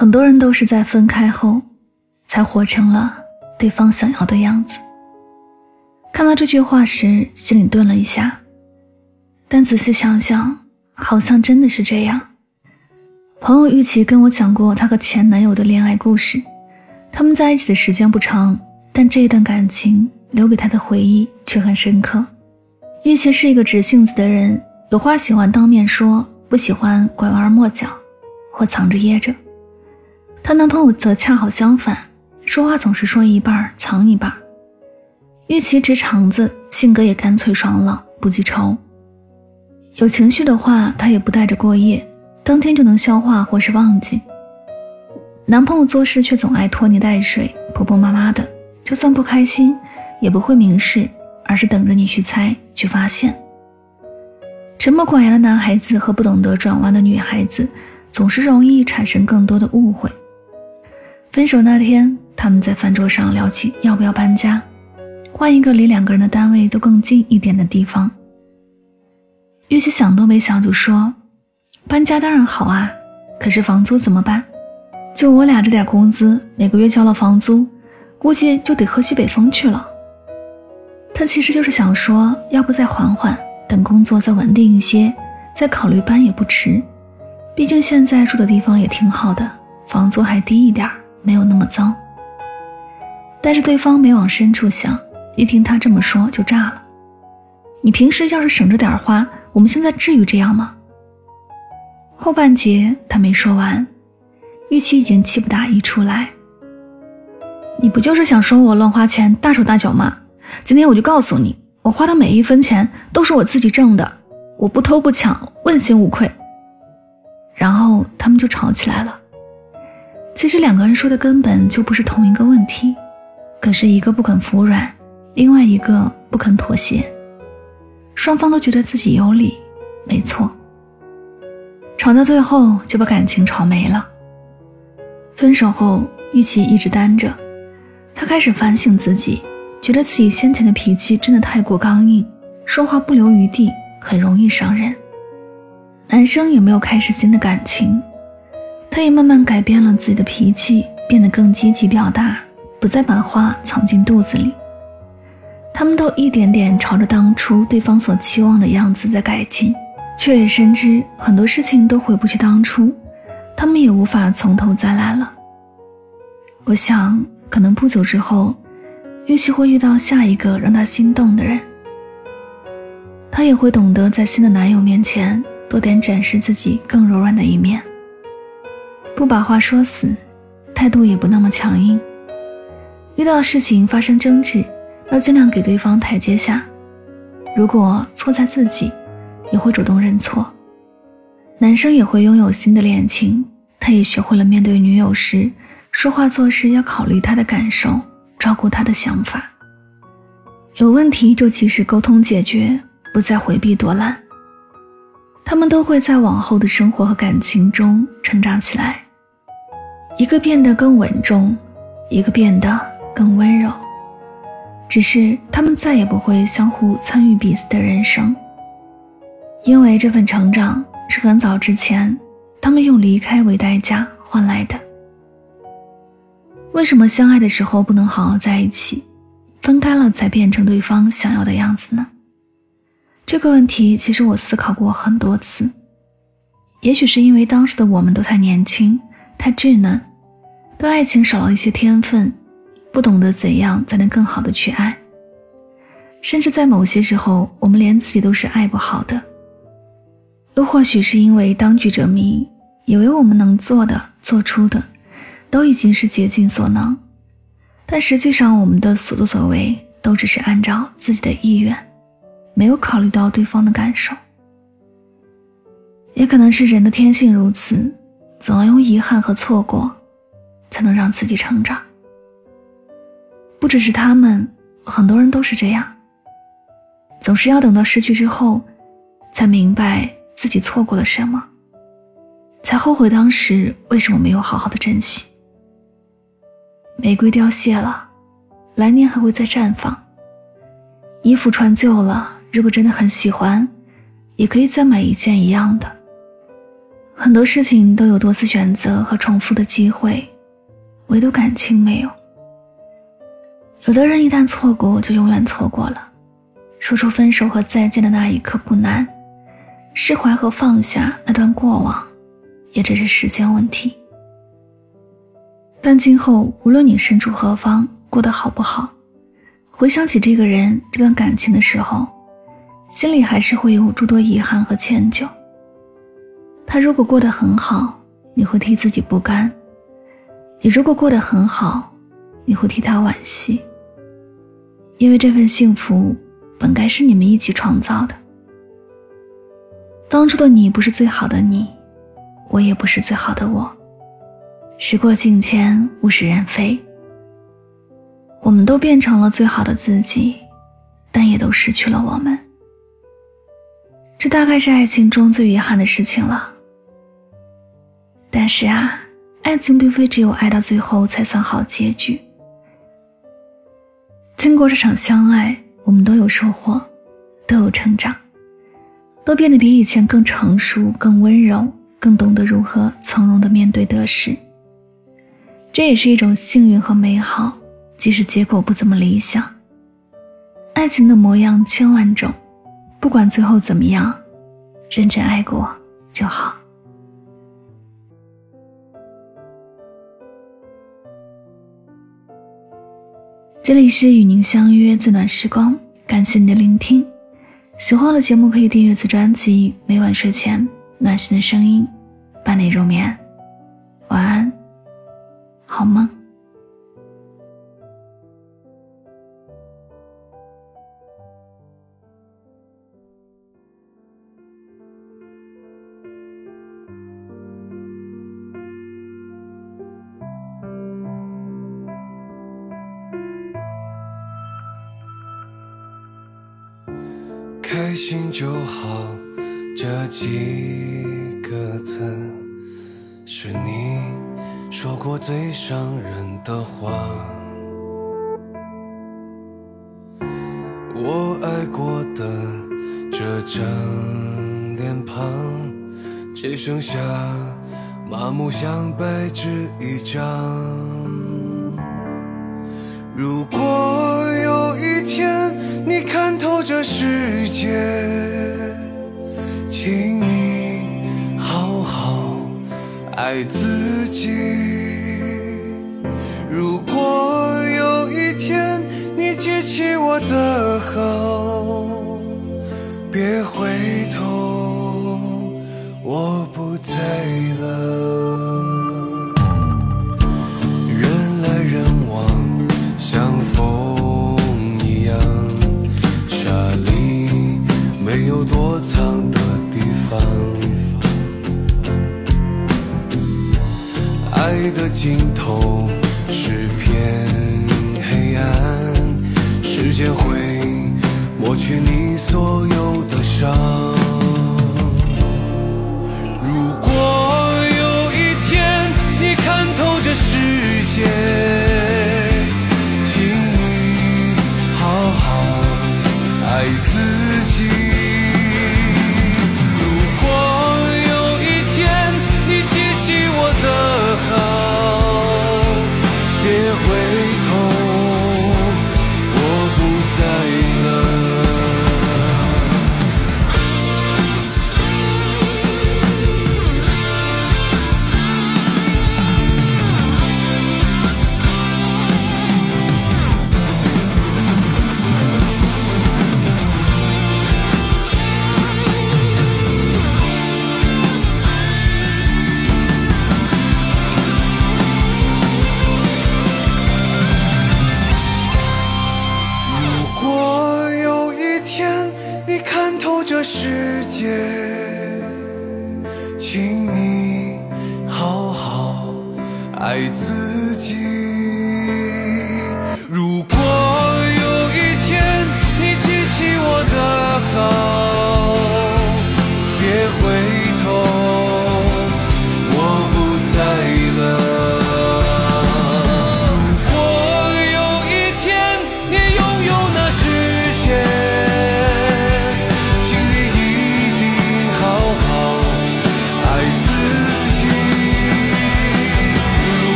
很多人都是在分开后，才活成了对方想要的样子。看到这句话时，心里顿了一下，但仔细想想，好像真的是这样。朋友玉琪跟我讲过她和前男友的恋爱故事，他们在一起的时间不长，但这一段感情留给她的回忆却很深刻。玉琪是一个直性子的人，有话喜欢当面说，不喜欢拐弯抹角或藏着掖着。她男朋友则恰好相反，说话总是说一半藏一半。玉琪直肠子，性格也干脆爽朗，不记仇。有情绪的话，她也不带着过夜，当天就能消化或是忘记。男朋友做事却总爱拖泥带水，婆婆妈妈的，就算不开心，也不会明示，而是等着你去猜去发现。沉默寡言的男孩子和不懂得转弯的女孩子，总是容易产生更多的误会。分手那天，他们在饭桌上聊起要不要搬家，换一个离两个人的单位都更近一点的地方。玉琪想都没想就说：“搬家当然好啊，可是房租怎么办？就我俩这点工资，每个月交了房租，估计就得喝西北风去了。”他其实就是想说，要不再缓缓，等工作再稳定一些，再考虑搬也不迟。毕竟现在住的地方也挺好的，房租还低一点儿。没有那么糟，但是对方没往深处想，一听他这么说就炸了。你平时要是省着点花，我们现在至于这样吗？后半截他没说完，玉琪已经气不打一处来。你不就是想说我乱花钱、大手大脚吗？今天我就告诉你，我花的每一分钱都是我自己挣的，我不偷不抢，问心无愧。然后他们就吵起来了。其实两个人说的根本就不是同一个问题，可是一个不肯服软，另外一个不肯妥协，双方都觉得自己有理，没错。吵到最后就把感情吵没了。分手后，玉琪一直单着，她开始反省自己，觉得自己先前的脾气真的太过刚硬，说话不留余地，很容易伤人。男生也没有开始新的感情。他也慢慢改变了自己的脾气，变得更积极表达，不再把话藏进肚子里。他们都一点点朝着当初对方所期望的样子在改进，却也深知很多事情都回不去当初，他们也无法从头再来了。我想，可能不久之后，玉溪会遇到下一个让她心动的人，她也会懂得在新的男友面前多点展示自己更柔软的一面。不把话说死，态度也不那么强硬。遇到事情发生争执，要尽量给对方台阶下。如果错在自己，也会主动认错。男生也会拥有新的恋情，他也学会了面对女友时，说话做事要考虑她的感受，照顾她的想法。有问题就及时沟通解决，不再回避躲懒。他们都会在往后的生活和感情中成长起来。一个变得更稳重，一个变得更温柔。只是他们再也不会相互参与彼此的人生，因为这份成长是很早之前他们用离开为代价换来的。为什么相爱的时候不能好好在一起，分开了才变成对方想要的样子呢？这个问题其实我思考过很多次。也许是因为当时的我们都太年轻，太稚嫩。对爱情少了一些天分，不懂得怎样才能更好的去爱，甚至在某些时候，我们连自己都是爱不好的。又或许是因为当局者迷，以为我们能做的、做出的，都已经是竭尽所能，但实际上我们的所作所为都只是按照自己的意愿，没有考虑到对方的感受。也可能是人的天性如此，总要用遗憾和错过，才能让自己成长。不只是他们，很多人都是这样，总是要等到失去之后，才明白自己错过了什么，才后悔当时为什么没有好好的珍惜。玫瑰凋谢了，来年还会再绽放。衣服穿旧了，如果真的很喜欢，也可以再买一件一样的。很多事情都有多次选择和重复的机会，唯独感情没有。有的人一旦错过，就永远错过了。说出分手和再见的那一刻不难，释怀和放下那段过往，也只是时间问题。但今后无论你身处何方，过得好不好，回想起这个人、这段感情的时候，心里还是会有诸多遗憾和歉疚。他如果过得很好，你会替自己不甘；你如果过得很好，你会替他惋惜。因为这份幸福本该是你们一起创造的。当初的你不是最好的你，我也不是最好的我。时过境迁，物是人非，我们都变成了最好的自己，但也都失去了我们。这大概是爱情中最遗憾的事情了。但是啊，爱情并非只有爱到最后才算好结局。经过这场相爱，我们都有收获，都有成长，都变得比以前更成熟、更温柔、更懂得如何从容的面对得失。这也是一种幸运和美好，即使结果不怎么理想。爱情的模样千万种，不管最后怎么样，认真爱过就好。这里是与您相约最暖时光，感谢您的聆听。喜欢我的节目可以订阅此专辑，每晚睡前暖心的声音伴你入眠。晚安，好梦。开心就好，这几个字是你说过最伤人的话。我爱过的这张脸庞，只剩下麻木像白纸一张。如果天你看透这世界，请你好好爱自己。如果有一天你记起我的好，别回头，我不在了。的尽头是片黑暗，时间会抹去你所有的伤。世界，请你好好爱自己。